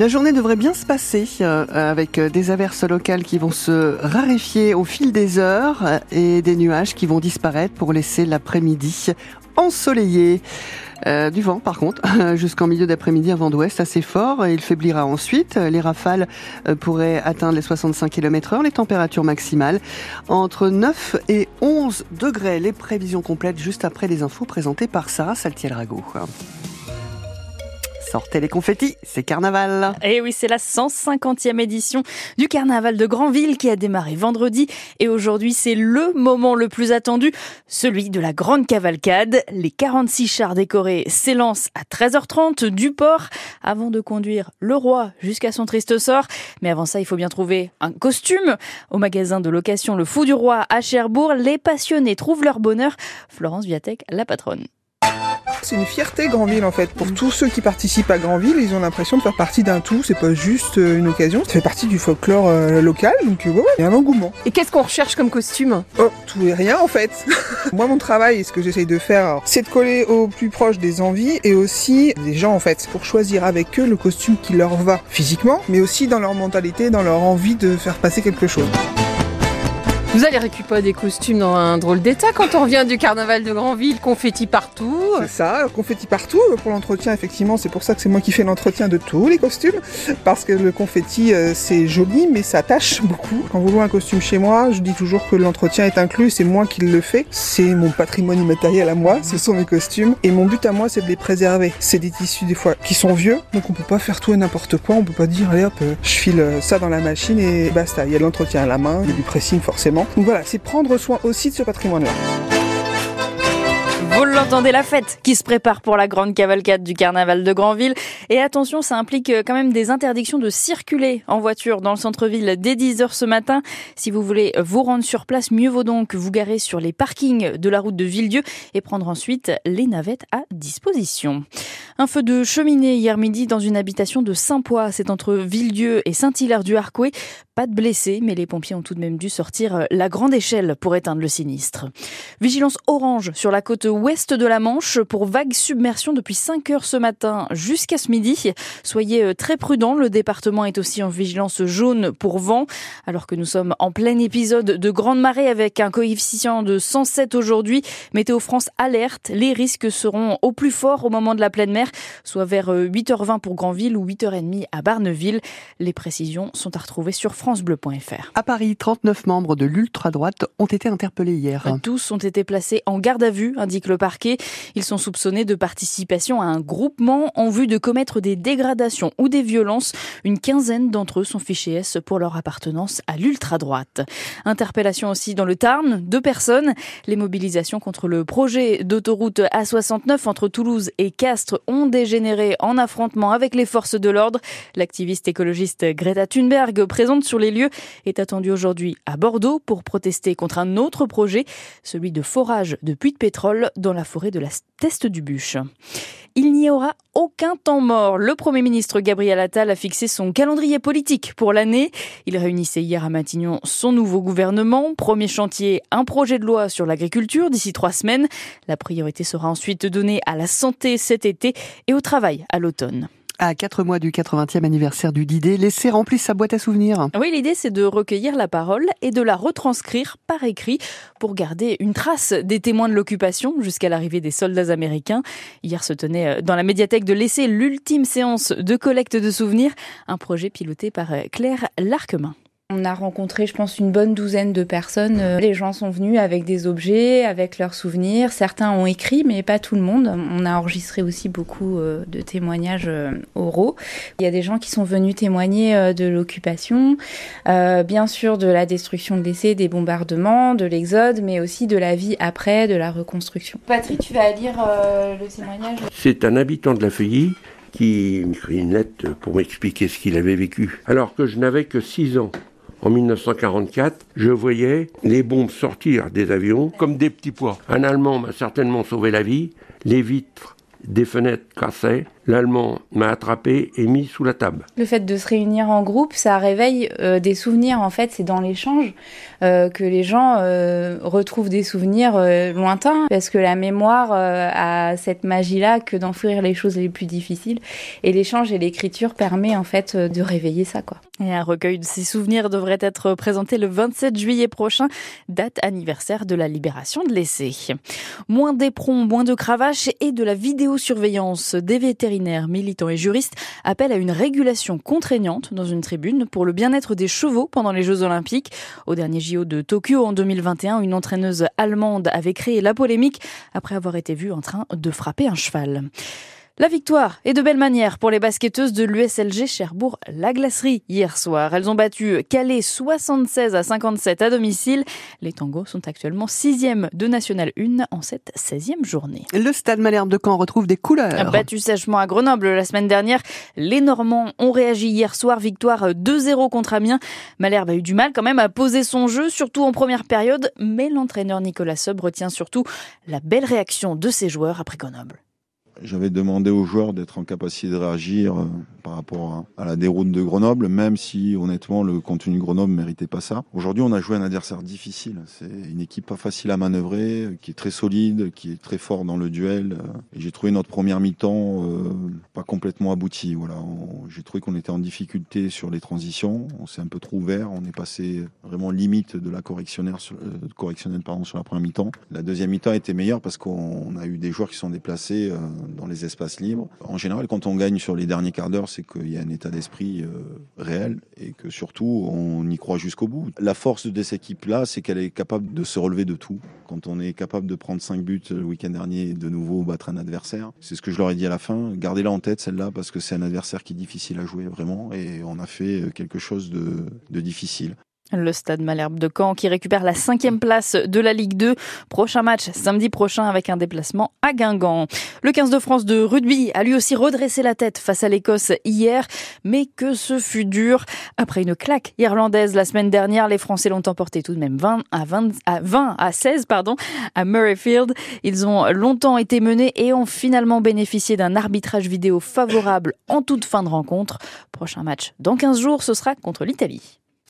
La journée devrait bien se passer euh, avec euh, des averses locales qui vont se raréfier au fil des heures et des nuages qui vont disparaître pour laisser l'après-midi ensoleillé. Euh, du vent, par contre, jusqu'en milieu d'après-midi, un vent d'ouest assez fort. Il faiblira ensuite. Les rafales pourraient atteindre les 65 km heure. Les températures maximales entre 9 et 11 degrés. Les prévisions complètes juste après les infos présentées par Sarah Saltiel-Rago. Sortez les confettis, c'est carnaval. Et eh oui, c'est la 150e édition du carnaval de Granville qui a démarré vendredi. Et aujourd'hui, c'est le moment le plus attendu, celui de la grande cavalcade. Les 46 chars décorés s'élancent à 13h30 du port avant de conduire le roi jusqu'à son triste sort. Mais avant ça, il faut bien trouver un costume. Au magasin de location Le Fou du Roi à Cherbourg, les passionnés trouvent leur bonheur. Florence Viatek, la patronne. C'est une fierté Grandville en fait. Pour tous ceux qui participent à Grandville, ils ont l'impression de faire partie d'un tout. C'est pas juste euh, une occasion. Ça fait partie du folklore euh, local, donc euh, ouais, il y a un engouement. Et qu'est-ce qu'on recherche comme costume? Oh, tout et rien en fait. Moi, mon travail et ce que j'essaye de faire, c'est de coller au plus proche des envies et aussi des gens en fait, pour choisir avec eux le costume qui leur va physiquement, mais aussi dans leur mentalité, dans leur envie de faire passer quelque chose. Vous allez récupérer des costumes dans un drôle d'état quand on revient du carnaval de Grandville, confetti partout. C'est ça, confetti partout. Pour l'entretien, effectivement, c'est pour ça que c'est moi qui fais l'entretien de tous les costumes. Parce que le confetti, euh, c'est joli, mais ça tâche beaucoup. Quand vous louez un costume chez moi, je dis toujours que l'entretien est inclus, c'est moi qui le fais. C'est mon patrimoine immatériel à moi, ce sont mes costumes. Et mon but à moi, c'est de les préserver. C'est des tissus, des fois, qui sont vieux, donc on peut pas faire tout et n'importe quoi. On peut pas dire, allez hop, euh, je file euh, ça dans la machine et basta. Il y a l'entretien à la main, il y a du pressing forcément. Donc voilà, c'est prendre soin aussi de ce patrimoine-là. Vous l'entendez, la fête qui se prépare pour la grande cavalcade du carnaval de Granville. Et attention, ça implique euh, quand même des interdictions de circuler en voiture dans le centre-ville dès 10h ce matin. Si vous voulez vous rendre sur place, mieux vaut donc vous garer sur les parkings de la route de Villedieu et prendre ensuite les navettes à disposition. Un feu de cheminée hier midi dans une habitation de Saint-Poix. C'est entre Villedieu et Saint-Hilaire-du-Harcouët. De blessés, mais les pompiers ont tout de même dû sortir la grande échelle pour éteindre le sinistre. Vigilance orange sur la côte ouest de la Manche pour vague submersion depuis 5 heures ce matin jusqu'à ce midi. Soyez euh, très prudents, le département est aussi en vigilance jaune pour vent, alors que nous sommes en plein épisode de grande marée avec un coefficient de 107 aujourd'hui. Météo France alerte, les risques seront au plus fort au moment de la pleine mer, soit vers 8h20 euh, pour Granville ou 8h30 à Barneville. Les précisions sont à retrouver sur francebleu.fr. À Paris, 39 membres de l'ultra-droite ont été interpellés hier. Tous ont été placés en garde à vue, indique le parquet. Ils sont soupçonnés de participation à un groupement en vue de commettre des dégradations ou des violences. Une quinzaine d'entre eux sont fichés S pour leur appartenance à l'ultra-droite. Interpellation aussi dans le Tarn, deux personnes. Les mobilisations contre le projet d'autoroute A69 entre Toulouse et Castres ont dégénéré en affrontement avec les forces de l'ordre. L'activiste écologiste Greta Thunberg, présente sur les lieux, est attendue aujourd'hui à Bordeaux pour protester contre un autre projet, celui de forage de puits de pétrole dans la forêt de la Teste du Bûche. Il n'y aura aucun temps mort. Le Premier ministre Gabriel Attal a fixé son calendrier politique pour l'année. Il réunissait hier à Matignon son nouveau gouvernement. Premier chantier, un projet de loi sur l'agriculture d'ici trois semaines. La priorité sera ensuite donnée à la santé cet été et au travail à l'automne à quatre mois du 80e anniversaire du Didé, laissez remplir sa boîte à souvenirs. Oui, l'idée c'est de recueillir la parole et de la retranscrire par écrit pour garder une trace des témoins de l'occupation jusqu'à l'arrivée des soldats américains. Hier se tenait euh, dans la médiathèque de l'essai l'ultime séance de collecte de souvenirs, un projet piloté par euh, Claire Larquemin. On a rencontré, je pense, une bonne douzaine de personnes. Euh, les gens sont venus avec des objets, avec leurs souvenirs. Certains ont écrit, mais pas tout le monde. On a enregistré aussi beaucoup euh, de témoignages euh, oraux. Il y a des gens qui sont venus témoigner de l'occupation, bien sûr de la destruction de l'essai, des bombardements, de l'exode, mais aussi de la vie après, de la reconstruction. Patrick, tu vas lire le témoignage C'est un habitant de la Feuilly qui m'écrit une lettre pour m'expliquer ce qu'il avait vécu, alors que je n'avais que 6 ans en 1944, je voyais les bombes sortir des avions comme des petits pois. Un Allemand m'a certainement sauvé la vie. Les vitres des fenêtres cassaient, l'Allemand m'a attrapé et mis sous la table. Le fait de se réunir en groupe, ça réveille euh, des souvenirs. En fait, c'est dans l'échange euh, que les gens euh, retrouvent des souvenirs lointains, parce que la mémoire a cette magie-là que d'enfouir les choses les plus difficiles. Et l'échange et l'écriture permet en fait de réveiller ça, quoi. Et un recueil de ces souvenirs devrait être présenté le 27 juillet prochain, date anniversaire de la libération de l'essai. Moins d'éperons, moins de cravaches et de la vidéosurveillance. Des vétérinaires, militants et juristes appellent à une régulation contraignante dans une tribune pour le bien-être des chevaux pendant les Jeux Olympiques. Au dernier JO de Tokyo en 2021, une entraîneuse allemande avait créé la polémique après avoir été vue en train de frapper un cheval. La victoire est de belle manière pour les basketteuses de l'USLG Cherbourg-La Glacerie hier soir. Elles ont battu Calais 76 à 57 à domicile. Les tangos sont actuellement sixième de National 1 en cette 16e journée. Le stade Malherbe de Caen retrouve des couleurs. Battu sèchement à Grenoble la semaine dernière, les Normands ont réagi hier soir. Victoire 2-0 contre Amiens. Malherbe a eu du mal quand même à poser son jeu, surtout en première période, mais l'entraîneur Nicolas Sub retient surtout la belle réaction de ses joueurs après Grenoble. J'avais demandé aux joueurs d'être en capacité de réagir euh, par rapport à, la déroute de Grenoble, même si honnêtement le contenu de Grenoble méritait pas ça. Aujourd'hui, on a joué un adversaire difficile. C'est une équipe pas facile à manœuvrer, qui est très solide, qui est très fort dans le duel. Euh, j'ai trouvé notre première mi-temps euh, pas complètement aboutie. Voilà, j'ai trouvé qu'on était en difficulté sur les transitions. On s'est un peu trop ouvert. On est passé vraiment limite de la correctionnelle sur, correctionnelle sur la première mi-temps. La deuxième mi-temps était meilleure parce qu'on a eu des joueurs qui sont déplacés dans les espaces libres. En général, quand on gagne sur les derniers quarts d'heure, c'est qu'il y a un état d'esprit euh, réel et que surtout on y croit jusqu'au bout. La force de cette équipe-là, c'est qu'elle est capable de se relever de tout. Quand on est capable de prendre 5 buts le week-end dernier et de nouveau battre un adversaire, c'est ce que je leur ai dit à la fin. Gardez-la en tête celle-là parce que c'est un adversaire qui est difficile à jouer vraiment et on a fait quelque chose de, de difficile. Le Stade Malherbe de Caen qui récupère la cinquième place de la Ligue 2. Prochain match samedi prochain avec un déplacement à Guingamp. Le 15 de France de rugby a lui aussi redressé la tête face à l'Écosse hier, mais que ce fut dur. Après une claque irlandaise la semaine dernière, les Français l'ont emporté tout de même 20 à 20 à 20 à 16 pardon à Murrayfield. Ils ont longtemps été menés et ont finalement bénéficié d'un arbitrage vidéo favorable en toute fin de rencontre. Prochain match dans 15 jours, ce sera contre l'Italie.